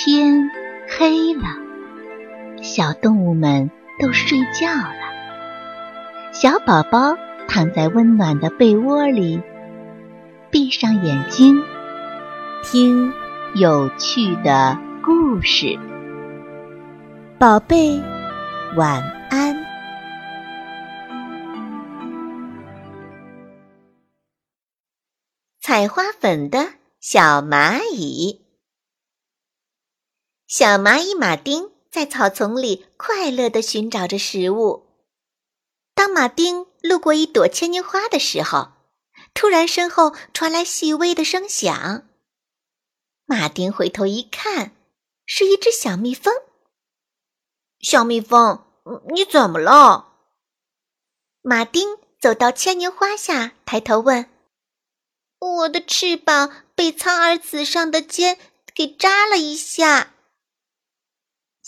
天黑了，小动物们都睡觉了。小宝宝躺在温暖的被窝里，闭上眼睛，听有趣的故事。宝贝，晚安。采花粉的小蚂蚁。小蚂蚁马丁在草丛里快乐地寻找着食物。当马丁路过一朵牵牛花的时候，突然身后传来细微的声响。马丁回头一看，是一只小蜜蜂。小蜜蜂，你怎么了？马丁走到牵牛花下，抬头问：“我的翅膀被苍耳子上的尖给扎了一下。”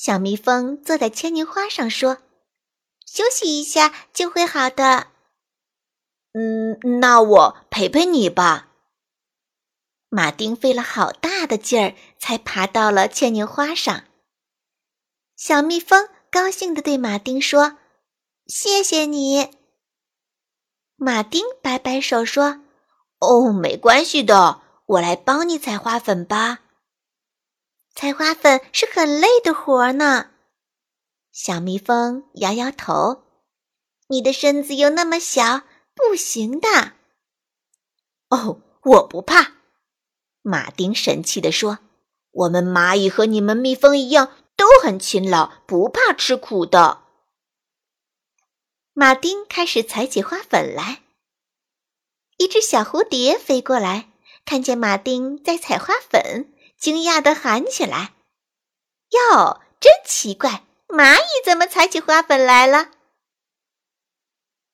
小蜜蜂坐在牵牛花上说：“休息一下就会好的。”“嗯，那我陪陪你吧。”马丁费了好大的劲儿才爬到了牵牛花上。小蜜蜂高兴地对马丁说：“谢谢你。”马丁摆摆手说：“哦，没关系的，我来帮你采花粉吧。”采花粉是很累的活儿呢，小蜜蜂摇摇头：“你的身子又那么小，不行的。”哦，我不怕。”马丁神气地说：“我们蚂蚁和你们蜜蜂一样，都很勤劳，不怕吃苦的。”马丁开始采起花粉来。一只小蝴蝶飞过来，看见马丁在采花粉。惊讶地喊起来：“哟，真奇怪！蚂蚁怎么采起花粉来了？”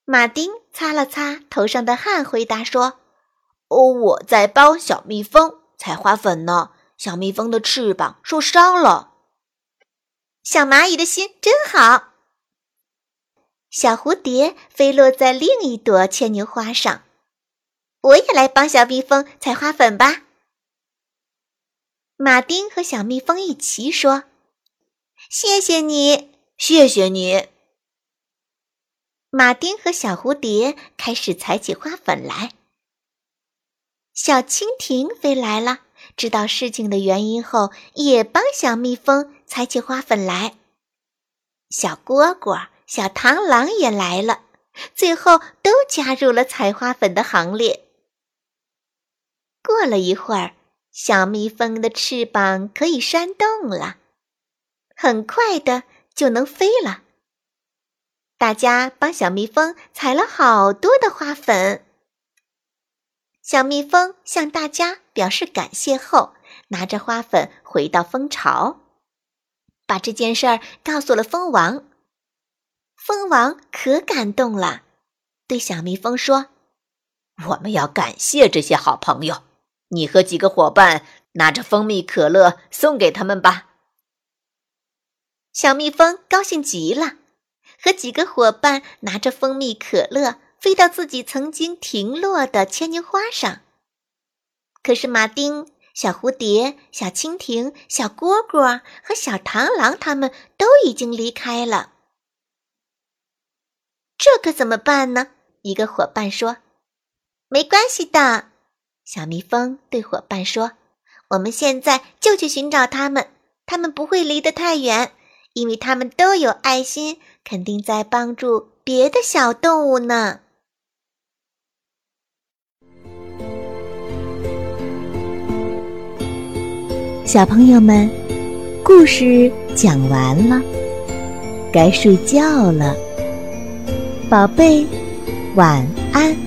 马丁擦了擦头上的汗，回答说：“哦，我在帮小蜜蜂采花粉呢。小蜜蜂的翅膀受伤了。”小蚂蚁的心真好。小蝴蝶飞落在另一朵牵牛花上，我也来帮小蜜蜂采花粉吧。马丁和小蜜蜂一齐说：“谢谢你，谢谢你。”马丁和小蝴蝶开始采起花粉来。小蜻蜓飞来了，知道事情的原因后，也帮小蜜蜂采起花粉来。小蝈蝈、小螳螂也来了，最后都加入了采花粉的行列。过了一会儿。小蜜蜂的翅膀可以扇动了，很快的就能飞了。大家帮小蜜蜂采了好多的花粉。小蜜蜂向大家表示感谢后，拿着花粉回到蜂巢，把这件事儿告诉了蜂王。蜂王可感动了，对小蜜蜂说：“我们要感谢这些好朋友。”你和几个伙伴拿着蜂蜜可乐送给他们吧。小蜜蜂高兴极了，和几个伙伴拿着蜂蜜可乐飞到自己曾经停落的牵牛花上。可是马丁、小蝴蝶、小蜻蜓、小蝈蝈和小螳螂他们都已经离开了。这可怎么办呢？一个伙伴说：“没关系的。”小蜜蜂对伙伴说：“我们现在就去寻找他们，他们不会离得太远，因为他们都有爱心，肯定在帮助别的小动物呢。” 小朋友们，故事讲完了，该睡觉了，宝贝，晚安。